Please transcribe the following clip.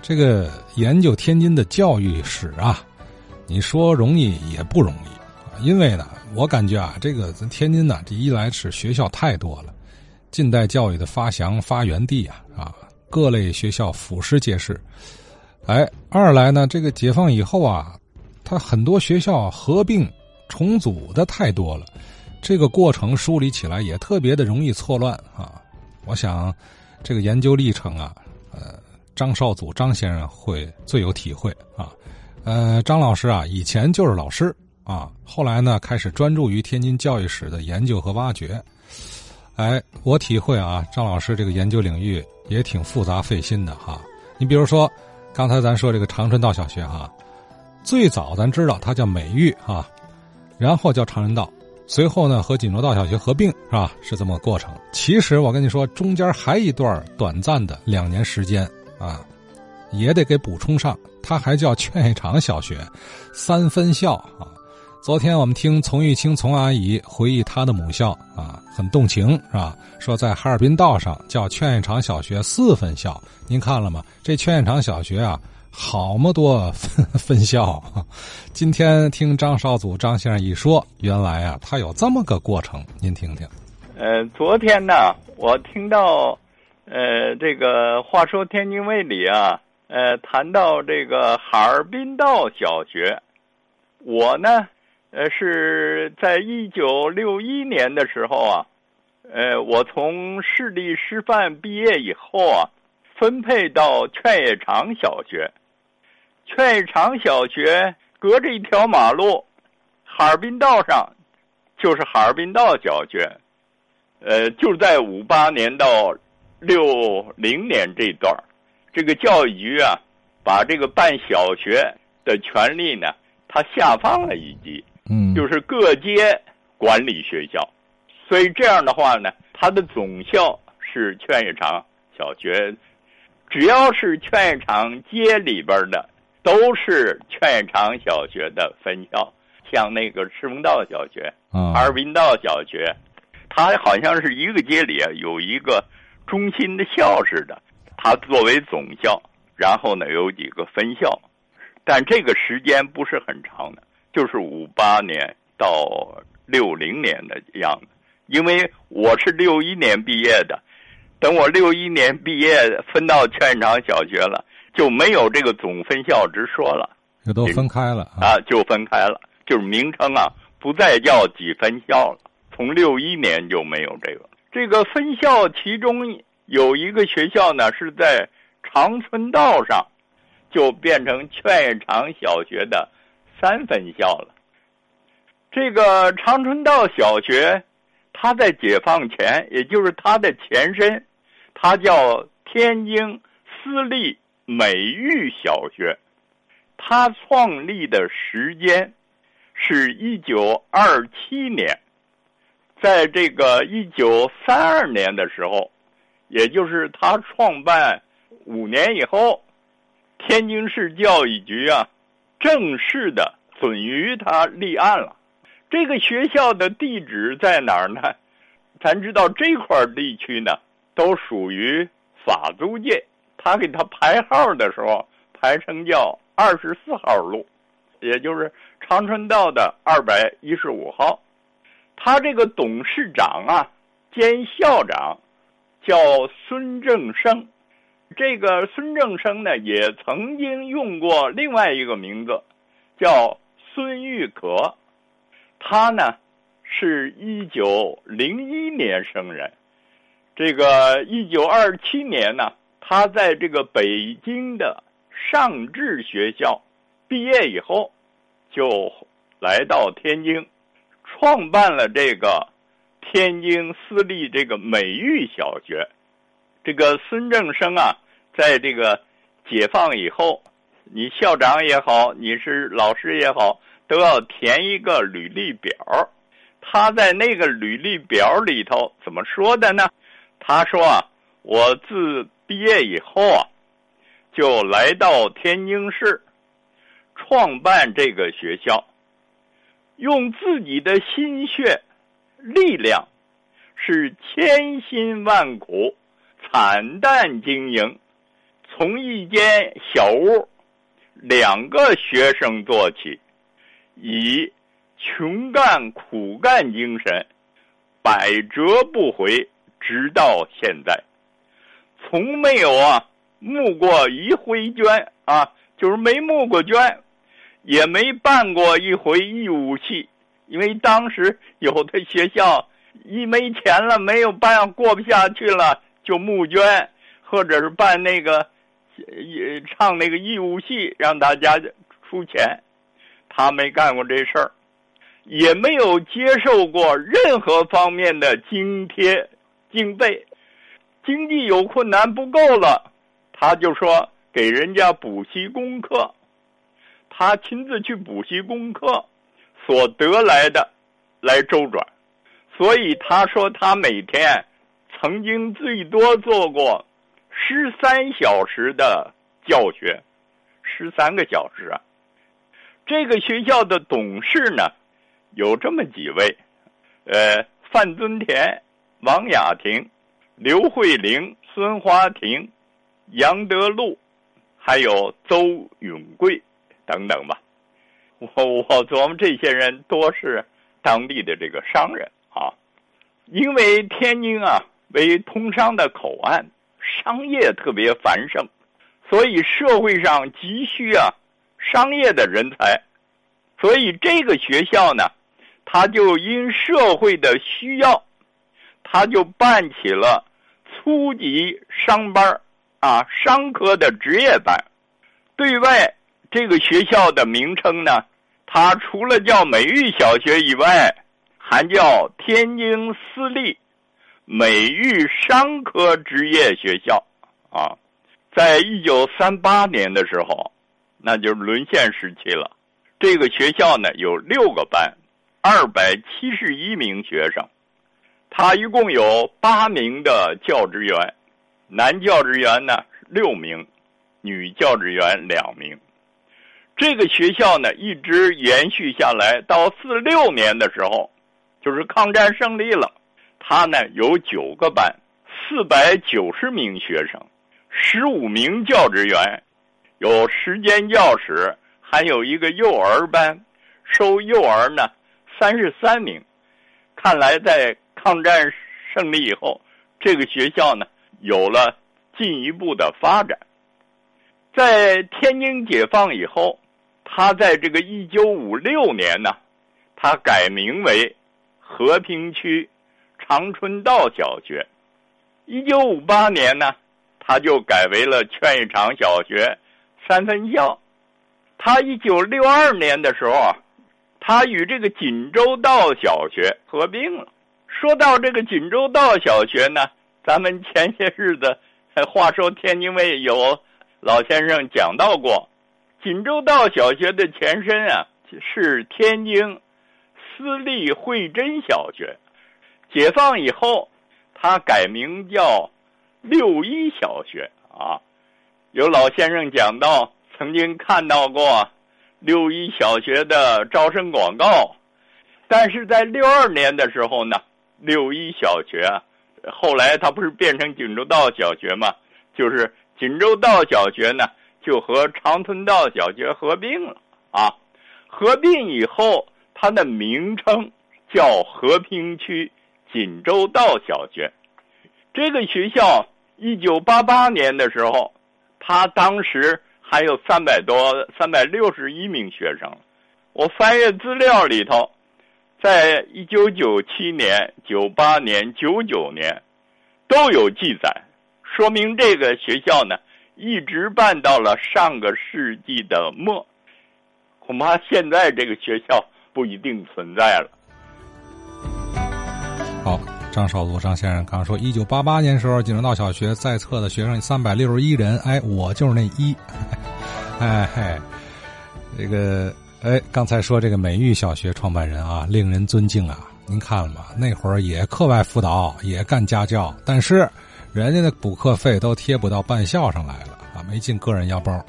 这个研究天津的教育史啊，你说容易也不容易，因为呢，我感觉啊，这个咱天津呢，这一来是学校太多了，近代教育的发祥发源地啊，啊，各类学校俯拾皆是。哎，二来呢，这个解放以后啊，它很多学校合并重组的太多了，这个过程梳理起来也特别的容易错乱啊。我想，这个研究历程啊，呃。张少祖张先生会最有体会啊，呃，张老师啊，以前就是老师啊，后来呢开始专注于天津教育史的研究和挖掘。哎，我体会啊，张老师这个研究领域也挺复杂费心的哈。你比如说，刚才咱说这个长春道小学哈，最早咱知道它叫美育哈，然后叫长春道，随后呢和锦州道小学合并是吧？是这么个过程。其实我跟你说，中间还一段短暂的两年时间。啊，也得给补充上。他还叫劝业场小学，三分校啊。昨天我们听丛玉清丛阿姨回忆她的母校啊，很动情是吧？说在哈尔滨道上叫劝业场小学四分校。您看了吗？这劝业场小学啊，好么多分 分校。今天听张少祖张先生一说，原来啊，他有这么个过程。您听听。呃，昨天呢，我听到。呃，这个话说天津卫里啊，呃，谈到这个哈尔滨道小学，我呢，呃，是在一九六一年的时候啊，呃，我从市立师范毕业以后啊，分配到劝业场小学。劝业场小学隔着一条马路，哈尔滨道上就是哈尔滨道小学，呃，就在五八年到。六零年这段这个教育局啊，把这个办小学的权利呢，他下放了一级，嗯，就是各街管理学校，所以这样的话呢，它的总校是劝业场小学，只要是劝业场街里边的，都是劝业场小学的分校，像那个赤峰道小学、哈尔滨道小学，它好像是一个街里啊有一个。中心的校似的，它作为总校，然后呢有几个分校，但这个时间不是很长的，就是五八年到六零年的样子。因为我是六一年毕业的，等我六一年毕业分到劝场小学了，就没有这个总分校之说了，就都分开了啊，就分开了，就是名称啊不再叫几分校了。从六一年就没有这个。这个分校其中有一个学校呢，是在长春道上，就变成劝业场小学的三分校了。这个长春道小学，它在解放前，也就是它的前身，它叫天津私立美育小学。它创立的时间是一九二七年。在这个一九三二年的时候，也就是他创办五年以后，天津市教育局啊，正式的准予他立案了。这个学校的地址在哪儿呢？咱知道这块地区呢，都属于法租界。他给他排号的时候，排成叫二十四号路，也就是长春道的二百一十五号。他这个董事长啊，兼校长叫孙正生。这个孙正生呢，也曾经用过另外一个名字，叫孙玉可。他呢，是一九零一年生人。这个一九二七年呢，他在这个北京的上智学校毕业以后，就来到天津。创办了这个天津私立这个美育小学，这个孙正生啊，在这个解放以后，你校长也好，你是老师也好，都要填一个履历表。他在那个履历表里头怎么说的呢？他说啊，我自毕业以后啊，就来到天津市，创办这个学校。用自己的心血、力量，是千辛万苦、惨淡经营，从一间小屋，两个学生做起，以穷干苦干精神，百折不回，直到现在，从没有啊募过一回捐啊，就是没募过捐，也没办过一回义务戏，因为当时有的学校一没钱了，没有办过不下去了，就募捐，或者是办那个。也唱那个义务戏，让大家出钱，他没干过这事儿，也没有接受过任何方面的津贴经费，经济有困难不够了，他就说给人家补习功课，他亲自去补习功课，所得来的来周转，所以他说他每天曾经最多做过。十三小时的教学，十三个小时啊！这个学校的董事呢，有这么几位：呃，范尊田、王雅婷、刘慧玲、孙华婷、杨德禄，还有邹永贵等等吧。我我琢磨，这些人多是当地的这个商人啊，因为天津啊为通商的口岸。商业特别繁盛，所以社会上急需啊商业的人才，所以这个学校呢，他就因社会的需要，他就办起了初级商班啊商科的职业班。对外这个学校的名称呢，它除了叫美育小学以外，还叫天津私立。美育商科职业学校，啊，在一九三八年的时候，那就是沦陷时期了。这个学校呢有六个班，二百七十一名学生，他一共有八名的教职员，男教职员呢六名，女教职员两名。这个学校呢一直延续下来，到四六年的时候，就是抗战胜利了。他呢有九个班，四百九十名学生，十五名教职员，有时间教室，还有一个幼儿班，收幼儿呢三十三名。看来在抗战胜利以后，这个学校呢有了进一步的发展。在天津解放以后，他在这个一九五六年呢，他改名为和平区。长春道小学，一九五八年呢，他就改为了劝业场小学三分校。他一九六二年的时候啊，他与这个锦州道小学合并了。说到这个锦州道小学呢，咱们前些日子话说天津卫有老先生讲到过，锦州道小学的前身啊是天津私立惠珍小学。解放以后，他改名叫六一小学啊。有老先生讲到，曾经看到过六一小学的招生广告，但是在六二年的时候呢，六一小学后来它不是变成锦州道小学吗？就是锦州道小学呢，就和长春道小学合并了啊。合并以后，它的名称叫和平区。锦州道小学，这个学校一九八八年的时候，他当时还有三百多、三百六十一名学生。我翻阅资料里头，在一九九七年、九八年、九九年都有记载，说明这个学校呢一直办到了上个世纪的末。恐怕现在这个学校不一定存在了。好，张少禄张先生刚说，一九八八年时候，锦州道小学在册的学生三百六十一人，哎，我就是那一，哎嘿，这个哎，刚才说这个美育小学创办人啊，令人尊敬啊，您看了吗？那会儿也课外辅导，也干家教，但是人家的补课费都贴补到办校上来了啊，没进个人腰包。